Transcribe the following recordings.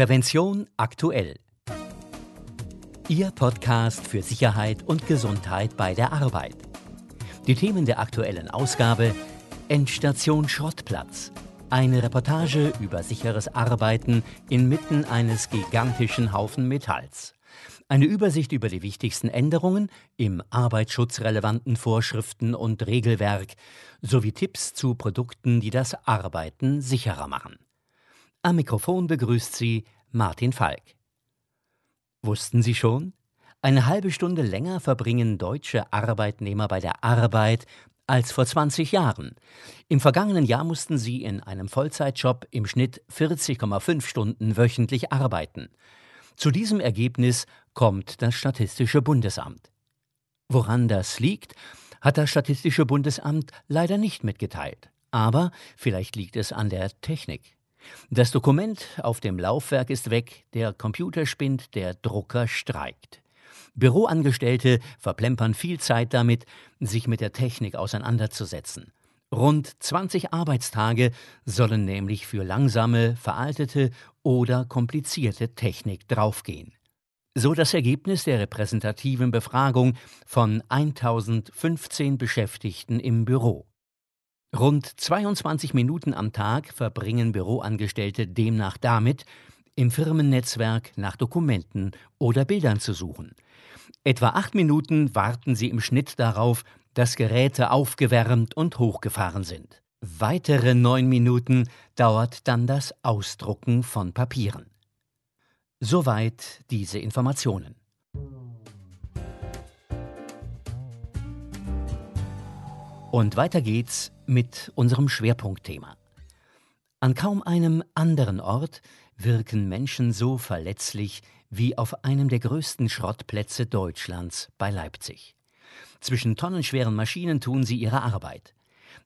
Prävention aktuell. Ihr Podcast für Sicherheit und Gesundheit bei der Arbeit. Die Themen der aktuellen Ausgabe Endstation Schrottplatz. Eine Reportage über sicheres Arbeiten inmitten eines gigantischen Haufen Metalls. Eine Übersicht über die wichtigsten Änderungen im arbeitsschutzrelevanten Vorschriften und Regelwerk sowie Tipps zu Produkten, die das Arbeiten sicherer machen. Am Mikrofon begrüßt Sie Martin Falk. Wussten Sie schon? Eine halbe Stunde länger verbringen deutsche Arbeitnehmer bei der Arbeit als vor 20 Jahren. Im vergangenen Jahr mussten sie in einem Vollzeitjob im Schnitt 40,5 Stunden wöchentlich arbeiten. Zu diesem Ergebnis kommt das Statistische Bundesamt. Woran das liegt, hat das Statistische Bundesamt leider nicht mitgeteilt. Aber vielleicht liegt es an der Technik. Das Dokument auf dem Laufwerk ist weg, der Computer spinnt, der Drucker streikt. Büroangestellte verplempern viel Zeit damit, sich mit der Technik auseinanderzusetzen. Rund 20 Arbeitstage sollen nämlich für langsame, veraltete oder komplizierte Technik draufgehen. So das Ergebnis der repräsentativen Befragung von 1015 Beschäftigten im Büro. Rund 22 Minuten am Tag verbringen Büroangestellte demnach damit, im Firmennetzwerk nach Dokumenten oder Bildern zu suchen. Etwa acht Minuten warten sie im Schnitt darauf, dass Geräte aufgewärmt und hochgefahren sind. Weitere neun Minuten dauert dann das Ausdrucken von Papieren. Soweit diese Informationen. Und weiter geht's mit unserem Schwerpunktthema. An kaum einem anderen Ort wirken Menschen so verletzlich wie auf einem der größten Schrottplätze Deutschlands bei Leipzig. Zwischen tonnenschweren Maschinen tun sie ihre Arbeit.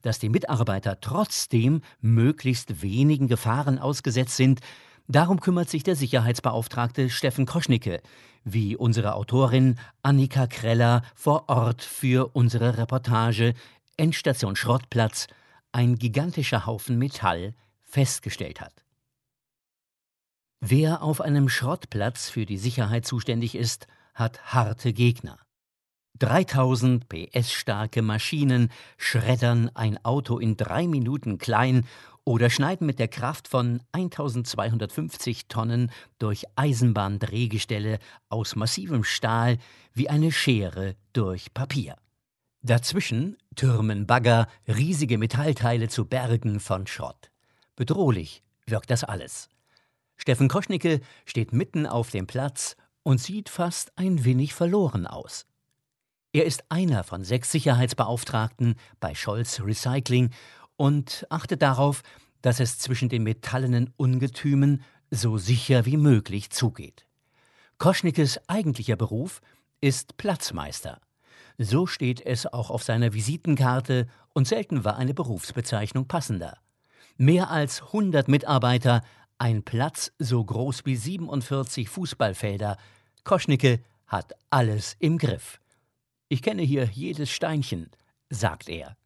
Dass die Mitarbeiter trotzdem möglichst wenigen Gefahren ausgesetzt sind, darum kümmert sich der Sicherheitsbeauftragte Steffen Koschnicke, wie unsere Autorin Annika Kreller vor Ort für unsere Reportage Endstation Schrottplatz, ein gigantischer Haufen Metall, festgestellt hat. Wer auf einem Schrottplatz für die Sicherheit zuständig ist, hat harte Gegner. 3000 PS starke Maschinen schreddern ein Auto in drei Minuten klein oder schneiden mit der Kraft von 1250 Tonnen durch Eisenbahndrehgestelle aus massivem Stahl wie eine Schere durch Papier. Dazwischen türmen Bagger riesige Metallteile zu Bergen von Schrott. Bedrohlich wirkt das alles. Steffen Koschnicke steht mitten auf dem Platz und sieht fast ein wenig verloren aus. Er ist einer von sechs Sicherheitsbeauftragten bei Scholz Recycling und achtet darauf, dass es zwischen den metallenen Ungetümen so sicher wie möglich zugeht. Koschnickes eigentlicher Beruf ist Platzmeister. So steht es auch auf seiner Visitenkarte und selten war eine Berufsbezeichnung passender. Mehr als 100 Mitarbeiter, ein Platz so groß wie 47 Fußballfelder. Koschnicke hat alles im Griff. Ich kenne hier jedes Steinchen, sagt er.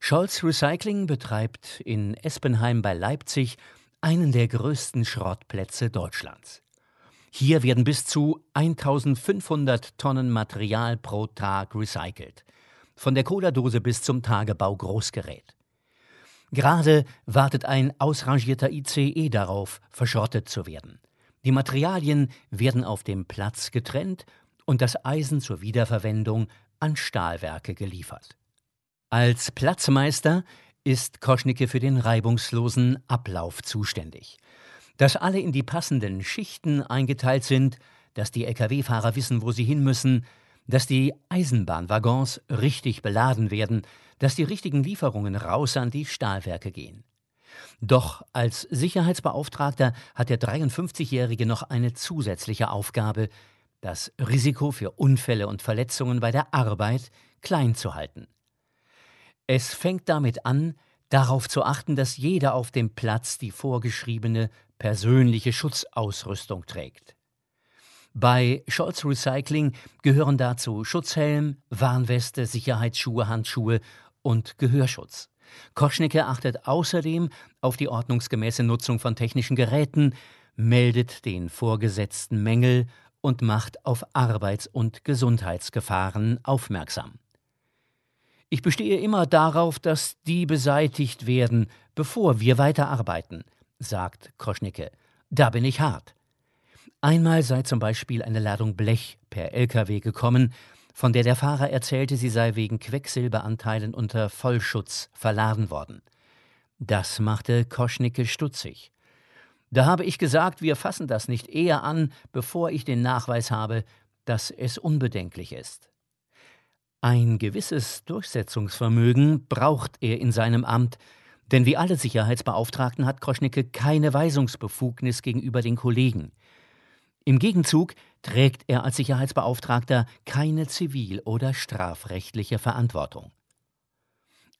Scholz Recycling betreibt in Espenheim bei Leipzig einen der größten Schrottplätze Deutschlands. Hier werden bis zu 1500 Tonnen Material pro Tag recycelt. Von der Cola-Dose bis zum Tagebau-Großgerät. Gerade wartet ein ausrangierter ICE darauf, verschrottet zu werden. Die Materialien werden auf dem Platz getrennt und das Eisen zur Wiederverwendung an Stahlwerke geliefert. Als Platzmeister ist Koschnicke für den reibungslosen Ablauf zuständig. Dass alle in die passenden Schichten eingeteilt sind, dass die Lkw-Fahrer wissen, wo sie hin müssen, dass die Eisenbahnwaggons richtig beladen werden, dass die richtigen Lieferungen raus an die Stahlwerke gehen. Doch als Sicherheitsbeauftragter hat der 53-Jährige noch eine zusätzliche Aufgabe, das Risiko für Unfälle und Verletzungen bei der Arbeit klein zu halten. Es fängt damit an, darauf zu achten, dass jeder auf dem Platz die vorgeschriebene persönliche Schutzausrüstung trägt. Bei Scholz Recycling gehören dazu Schutzhelm, Warnweste, Sicherheitsschuhe, Handschuhe und Gehörschutz. Koschnicke achtet außerdem auf die ordnungsgemäße Nutzung von technischen Geräten, meldet den Vorgesetzten Mängel und macht auf Arbeits- und Gesundheitsgefahren aufmerksam. Ich bestehe immer darauf, dass die beseitigt werden, bevor wir weiterarbeiten, sagt Koschnicke. Da bin ich hart. Einmal sei zum Beispiel eine Ladung Blech per LKW gekommen, von der der Fahrer erzählte, sie sei wegen Quecksilberanteilen unter Vollschutz verladen worden. Das machte Koschnicke stutzig. Da habe ich gesagt, wir fassen das nicht eher an, bevor ich den Nachweis habe, dass es unbedenklich ist. Ein gewisses Durchsetzungsvermögen braucht er in seinem Amt, denn wie alle Sicherheitsbeauftragten hat Koschnicke keine Weisungsbefugnis gegenüber den Kollegen. Im Gegenzug trägt er als Sicherheitsbeauftragter keine zivil- oder strafrechtliche Verantwortung.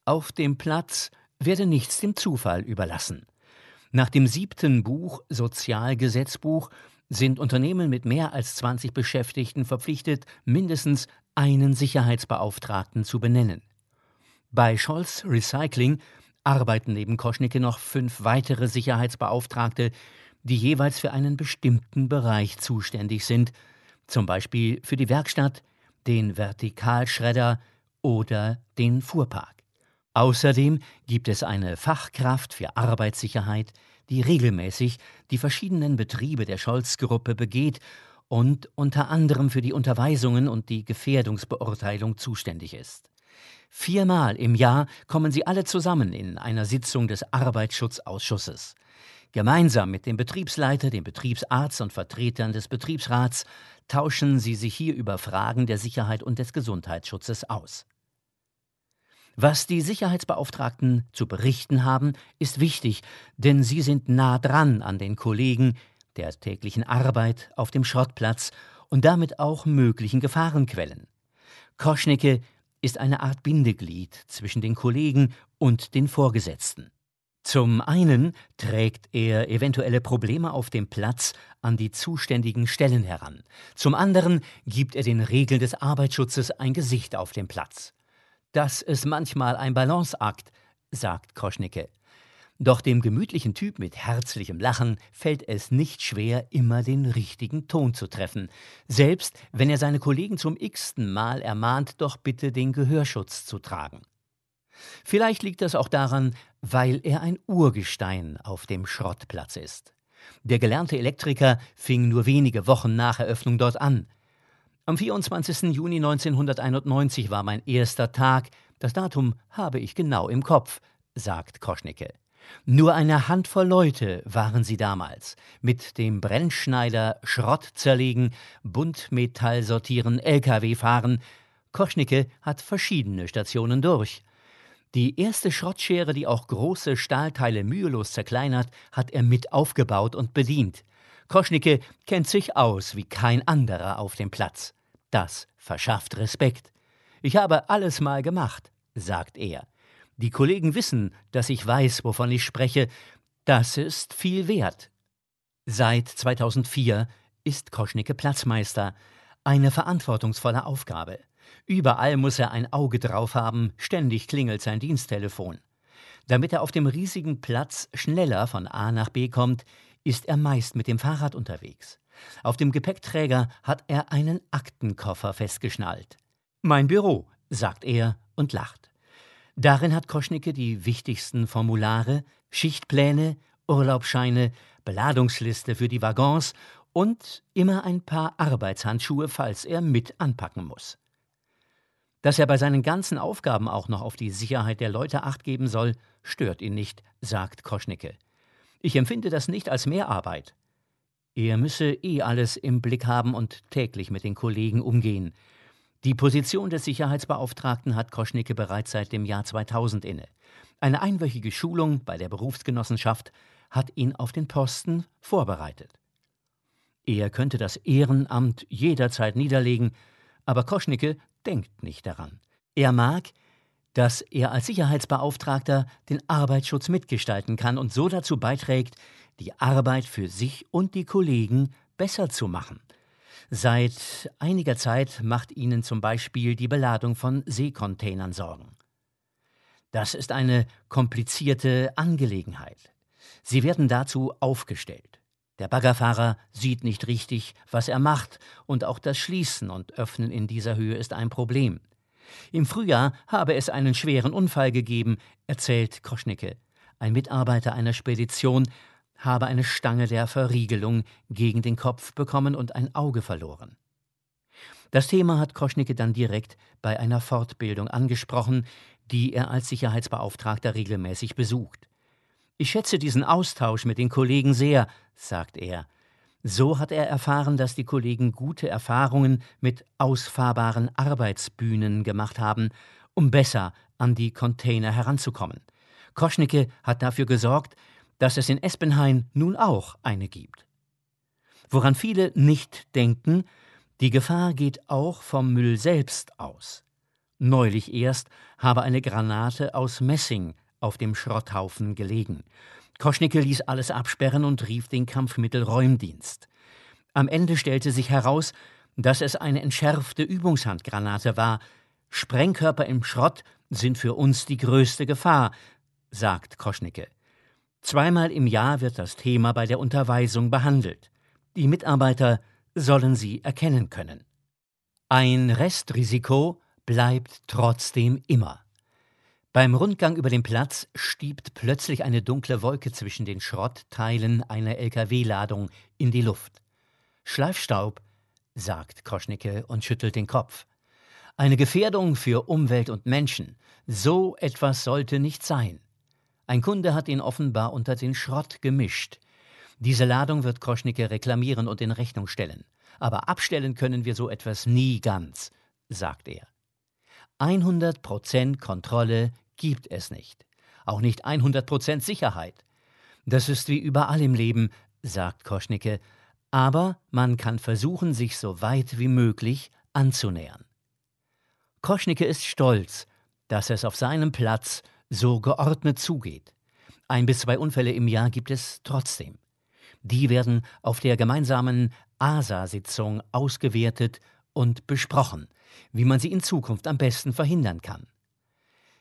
Auf dem Platz werde nichts dem Zufall überlassen. Nach dem siebten Buch Sozialgesetzbuch sind Unternehmen mit mehr als 20 Beschäftigten verpflichtet, mindestens einen Sicherheitsbeauftragten zu benennen. Bei Scholz Recycling arbeiten neben Koschnicke noch fünf weitere Sicherheitsbeauftragte, die jeweils für einen bestimmten Bereich zuständig sind, zum Beispiel für die Werkstatt, den Vertikalschredder oder den Fuhrpark. Außerdem gibt es eine Fachkraft für Arbeitssicherheit, die regelmäßig die verschiedenen Betriebe der Scholz-Gruppe begeht und unter anderem für die Unterweisungen und die Gefährdungsbeurteilung zuständig ist. Viermal im Jahr kommen sie alle zusammen in einer Sitzung des Arbeitsschutzausschusses. Gemeinsam mit dem Betriebsleiter, dem Betriebsarzt und Vertretern des Betriebsrats tauschen sie sich hier über Fragen der Sicherheit und des Gesundheitsschutzes aus. Was die Sicherheitsbeauftragten zu berichten haben, ist wichtig, denn sie sind nah dran an den Kollegen, der täglichen Arbeit auf dem Schrottplatz und damit auch möglichen Gefahrenquellen. Koschnicke ist eine Art Bindeglied zwischen den Kollegen und den Vorgesetzten. Zum einen trägt er eventuelle Probleme auf dem Platz an die zuständigen Stellen heran. Zum anderen gibt er den Regeln des Arbeitsschutzes ein Gesicht auf dem Platz. Das ist manchmal ein Balanceakt, sagt Koschnicke. Doch dem gemütlichen Typ mit herzlichem Lachen fällt es nicht schwer, immer den richtigen Ton zu treffen, selbst wenn er seine Kollegen zum x-ten Mal ermahnt, doch bitte den Gehörschutz zu tragen. Vielleicht liegt das auch daran, weil er ein Urgestein auf dem Schrottplatz ist. Der gelernte Elektriker fing nur wenige Wochen nach Eröffnung dort an. Am 24. Juni 1991 war mein erster Tag. Das Datum habe ich genau im Kopf, sagt Koschnicke. Nur eine Handvoll Leute waren sie damals. Mit dem Brennschneider Schrott zerlegen, Buntmetall sortieren, LKW fahren. Koschnicke hat verschiedene Stationen durch. Die erste Schrottschere, die auch große Stahlteile mühelos zerkleinert, hat er mit aufgebaut und bedient. Koschnicke kennt sich aus wie kein anderer auf dem Platz. Das verschafft Respekt. Ich habe alles mal gemacht, sagt er. Die Kollegen wissen, dass ich weiß, wovon ich spreche. Das ist viel wert. Seit 2004 ist Koschnicke Platzmeister. Eine verantwortungsvolle Aufgabe. Überall muss er ein Auge drauf haben, ständig klingelt sein Diensttelefon. Damit er auf dem riesigen Platz schneller von A nach B kommt, ist er meist mit dem Fahrrad unterwegs. Auf dem Gepäckträger hat er einen Aktenkoffer festgeschnallt. Mein Büro, sagt er und lacht. Darin hat Koschnicke die wichtigsten Formulare, Schichtpläne, Urlaubsscheine, Beladungsliste für die Waggons und immer ein paar Arbeitshandschuhe, falls er mit anpacken muss. Dass er bei seinen ganzen Aufgaben auch noch auf die Sicherheit der Leute acht geben soll, stört ihn nicht, sagt Koschnicke. Ich empfinde das nicht als Mehrarbeit. Er müsse eh alles im Blick haben und täglich mit den Kollegen umgehen. Die Position des Sicherheitsbeauftragten hat Koschnicke bereits seit dem Jahr 2000 inne. Eine einwöchige Schulung bei der Berufsgenossenschaft hat ihn auf den Posten vorbereitet. Er könnte das Ehrenamt jederzeit niederlegen, aber Koschnicke denkt nicht daran. Er mag, dass er als Sicherheitsbeauftragter den Arbeitsschutz mitgestalten kann und so dazu beiträgt, die Arbeit für sich und die Kollegen besser zu machen. Seit einiger Zeit macht ihnen zum Beispiel die Beladung von Seekontainern Sorgen. Das ist eine komplizierte Angelegenheit. Sie werden dazu aufgestellt. Der Baggerfahrer sieht nicht richtig, was er macht, und auch das Schließen und Öffnen in dieser Höhe ist ein Problem. Im Frühjahr habe es einen schweren Unfall gegeben, erzählt Koschnicke. Ein Mitarbeiter einer Spedition habe eine Stange der Verriegelung gegen den Kopf bekommen und ein Auge verloren. Das Thema hat Koschnicke dann direkt bei einer Fortbildung angesprochen, die er als Sicherheitsbeauftragter regelmäßig besucht. Ich schätze diesen Austausch mit den Kollegen sehr, sagt er. So hat er erfahren, dass die Kollegen gute Erfahrungen mit ausfahrbaren Arbeitsbühnen gemacht haben, um besser an die Container heranzukommen. Koschnicke hat dafür gesorgt, dass es in Espenhain nun auch eine gibt. Woran viele nicht denken, die Gefahr geht auch vom Müll selbst aus. Neulich erst habe eine Granate aus Messing auf dem Schrotthaufen gelegen. Koschnicke ließ alles absperren und rief den Kampfmittelräumdienst. Am Ende stellte sich heraus, dass es eine entschärfte Übungshandgranate war. Sprengkörper im Schrott sind für uns die größte Gefahr, sagt Koschnicke. Zweimal im Jahr wird das Thema bei der Unterweisung behandelt. Die Mitarbeiter sollen sie erkennen können. Ein Restrisiko bleibt trotzdem immer. Beim Rundgang über den Platz stiebt plötzlich eine dunkle Wolke zwischen den Schrottteilen einer LKW-Ladung in die Luft. Schleifstaub, sagt Koschnicke und schüttelt den Kopf. Eine Gefährdung für Umwelt und Menschen. So etwas sollte nicht sein. Ein Kunde hat ihn offenbar unter den Schrott gemischt. Diese Ladung wird Koschnicke reklamieren und in Rechnung stellen. Aber abstellen können wir so etwas nie ganz, sagt er. 100% Kontrolle gibt es nicht. Auch nicht 100% Sicherheit. Das ist wie überall im Leben, sagt Koschnicke, aber man kann versuchen, sich so weit wie möglich anzunähern. Koschnicke ist stolz, dass es auf seinem Platz so geordnet zugeht. Ein bis zwei Unfälle im Jahr gibt es trotzdem. Die werden auf der gemeinsamen ASA-Sitzung ausgewertet und besprochen, wie man sie in Zukunft am besten verhindern kann.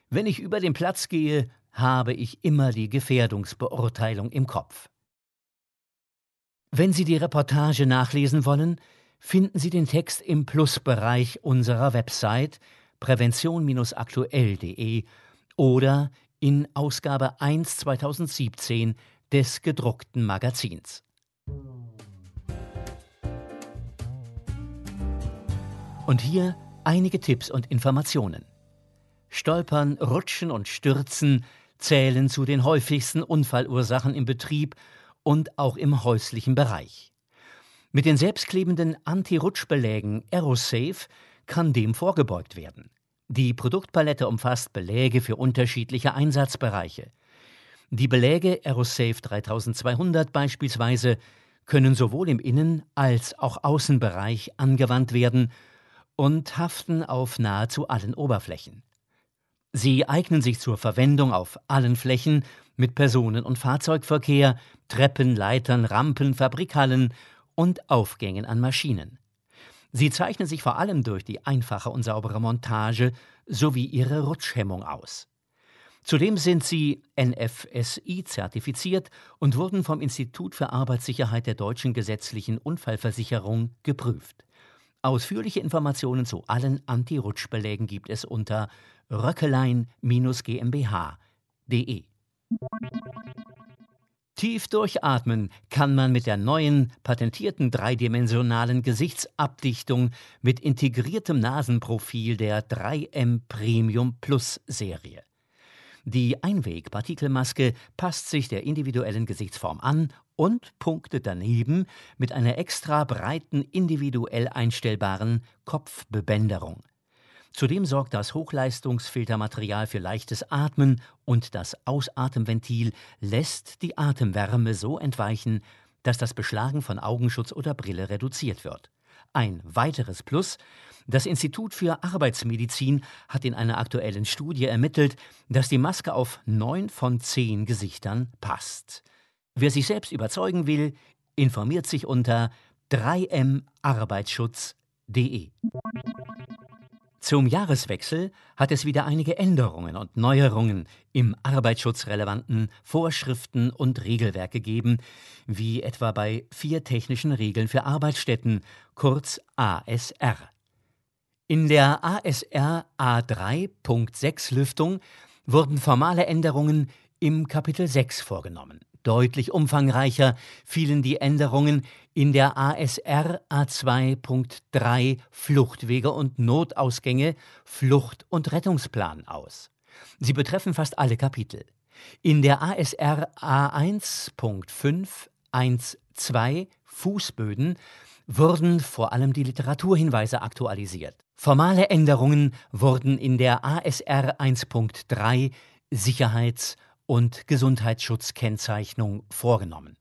Wenn ich über den Platz gehe, habe ich immer die Gefährdungsbeurteilung im Kopf. Wenn Sie die Reportage nachlesen wollen, finden Sie den Text im Plusbereich unserer Website prävention-aktuell.de oder in Ausgabe 1 2017 des gedruckten Magazins. Und hier einige Tipps und Informationen. Stolpern, Rutschen und Stürzen zählen zu den häufigsten Unfallursachen im Betrieb und auch im häuslichen Bereich. Mit den selbstklebenden Anti-Rutschbelägen Aerosafe kann dem vorgebeugt werden. Die Produktpalette umfasst Beläge für unterschiedliche Einsatzbereiche. Die Beläge Aerosafe 3200 beispielsweise können sowohl im Innen- als auch Außenbereich angewandt werden und haften auf nahezu allen Oberflächen. Sie eignen sich zur Verwendung auf allen Flächen mit Personen- und Fahrzeugverkehr, Treppen, Leitern, Rampen, Fabrikhallen und Aufgängen an Maschinen. Sie zeichnen sich vor allem durch die einfache und saubere Montage sowie ihre Rutschhemmung aus. Zudem sind sie NFSI zertifiziert und wurden vom Institut für Arbeitssicherheit der deutschen gesetzlichen Unfallversicherung geprüft. Ausführliche Informationen zu allen Anti-Rutschbelägen gibt es unter röckelein-gmbh.de. Tief durchatmen kann man mit der neuen, patentierten dreidimensionalen Gesichtsabdichtung mit integriertem Nasenprofil der 3M Premium Plus Serie. Die Einwegpartikelmaske passt sich der individuellen Gesichtsform an und punktet daneben mit einer extra breiten, individuell einstellbaren Kopfbebänderung. Zudem sorgt das Hochleistungsfiltermaterial für leichtes Atmen und das Ausatemventil lässt die Atemwärme so entweichen, dass das Beschlagen von Augenschutz oder Brille reduziert wird. Ein weiteres Plus, das Institut für Arbeitsmedizin hat in einer aktuellen Studie ermittelt, dass die Maske auf neun von zehn Gesichtern passt. Wer sich selbst überzeugen will, informiert sich unter 3marbeitsschutz.de. Zum Jahreswechsel hat es wieder einige Änderungen und Neuerungen im arbeitsschutzrelevanten Vorschriften und Regelwerk gegeben, wie etwa bei vier technischen Regeln für Arbeitsstätten, kurz ASR. In der ASR A3.6 Lüftung wurden formale Änderungen im Kapitel 6 vorgenommen. Deutlich umfangreicher fielen die Änderungen in der ASR A2.3 Fluchtwege und Notausgänge Flucht- und Rettungsplan aus. Sie betreffen fast alle Kapitel. In der ASR A1.5.1.2 Fußböden wurden vor allem die Literaturhinweise aktualisiert. Formale Änderungen wurden in der ASR 1.3 Sicherheits- und Gesundheitsschutzkennzeichnung vorgenommen.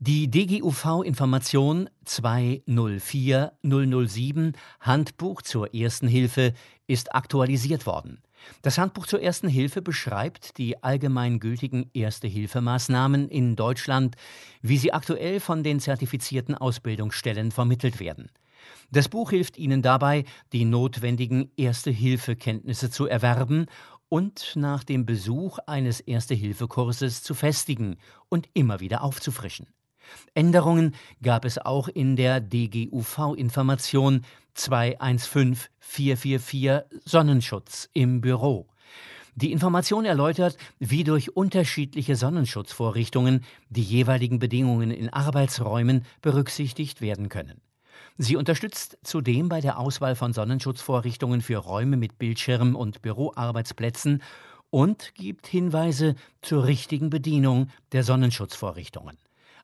Die DGUV-Information 204007 Handbuch zur Ersten Hilfe ist aktualisiert worden. Das Handbuch zur Ersten Hilfe beschreibt die allgemeingültigen Erste-Hilfemaßnahmen in Deutschland, wie sie aktuell von den zertifizierten Ausbildungsstellen vermittelt werden. Das Buch hilft Ihnen dabei, die notwendigen Erste-Hilfe-Kenntnisse zu erwerben und nach dem Besuch eines Erste-Hilfe-Kurses zu festigen und immer wieder aufzufrischen. Änderungen gab es auch in der DGUV-Information 215444 Sonnenschutz im Büro. Die Information erläutert, wie durch unterschiedliche Sonnenschutzvorrichtungen die jeweiligen Bedingungen in Arbeitsräumen berücksichtigt werden können. Sie unterstützt zudem bei der Auswahl von Sonnenschutzvorrichtungen für Räume mit Bildschirm und Büroarbeitsplätzen und gibt Hinweise zur richtigen Bedienung der Sonnenschutzvorrichtungen.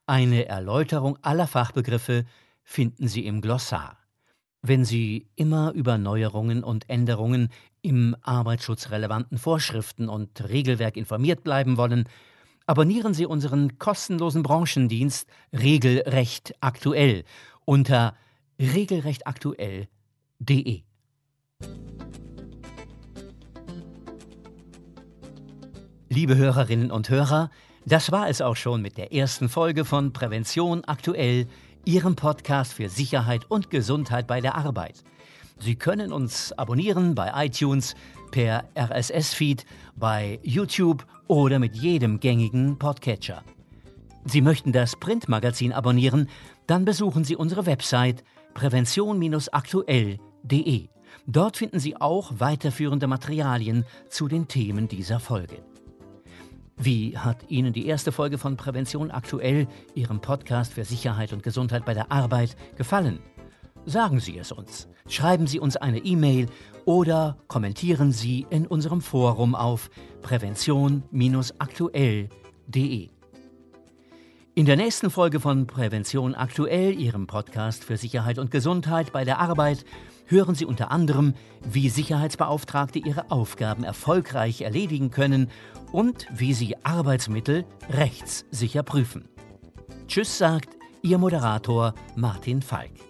Eine Erläuterung aller Fachbegriffe finden Sie im Glossar. Wenn Sie immer über Neuerungen und Änderungen im arbeitsschutzrelevanten Vorschriften und Regelwerk informiert bleiben wollen, abonnieren Sie unseren kostenlosen Branchendienst Regelrecht aktuell unter regelrechtaktuell.de. Liebe Hörerinnen und Hörer, das war es auch schon mit der ersten Folge von Prävention aktuell, Ihrem Podcast für Sicherheit und Gesundheit bei der Arbeit. Sie können uns abonnieren bei iTunes, per RSS-Feed, bei YouTube oder mit jedem gängigen Podcatcher. Sie möchten das Printmagazin abonnieren, dann besuchen Sie unsere Website prävention-aktuell.de. Dort finden Sie auch weiterführende Materialien zu den Themen dieser Folge. Wie hat Ihnen die erste Folge von Prävention aktuell, Ihrem Podcast für Sicherheit und Gesundheit bei der Arbeit, gefallen? Sagen Sie es uns. Schreiben Sie uns eine E-Mail oder kommentieren Sie in unserem Forum auf prävention-aktuell.de. In der nächsten Folge von Prävention aktuell, Ihrem Podcast für Sicherheit und Gesundheit bei der Arbeit, hören Sie unter anderem, wie Sicherheitsbeauftragte ihre Aufgaben erfolgreich erledigen können und wie sie Arbeitsmittel rechtssicher prüfen. Tschüss sagt Ihr Moderator Martin Falk.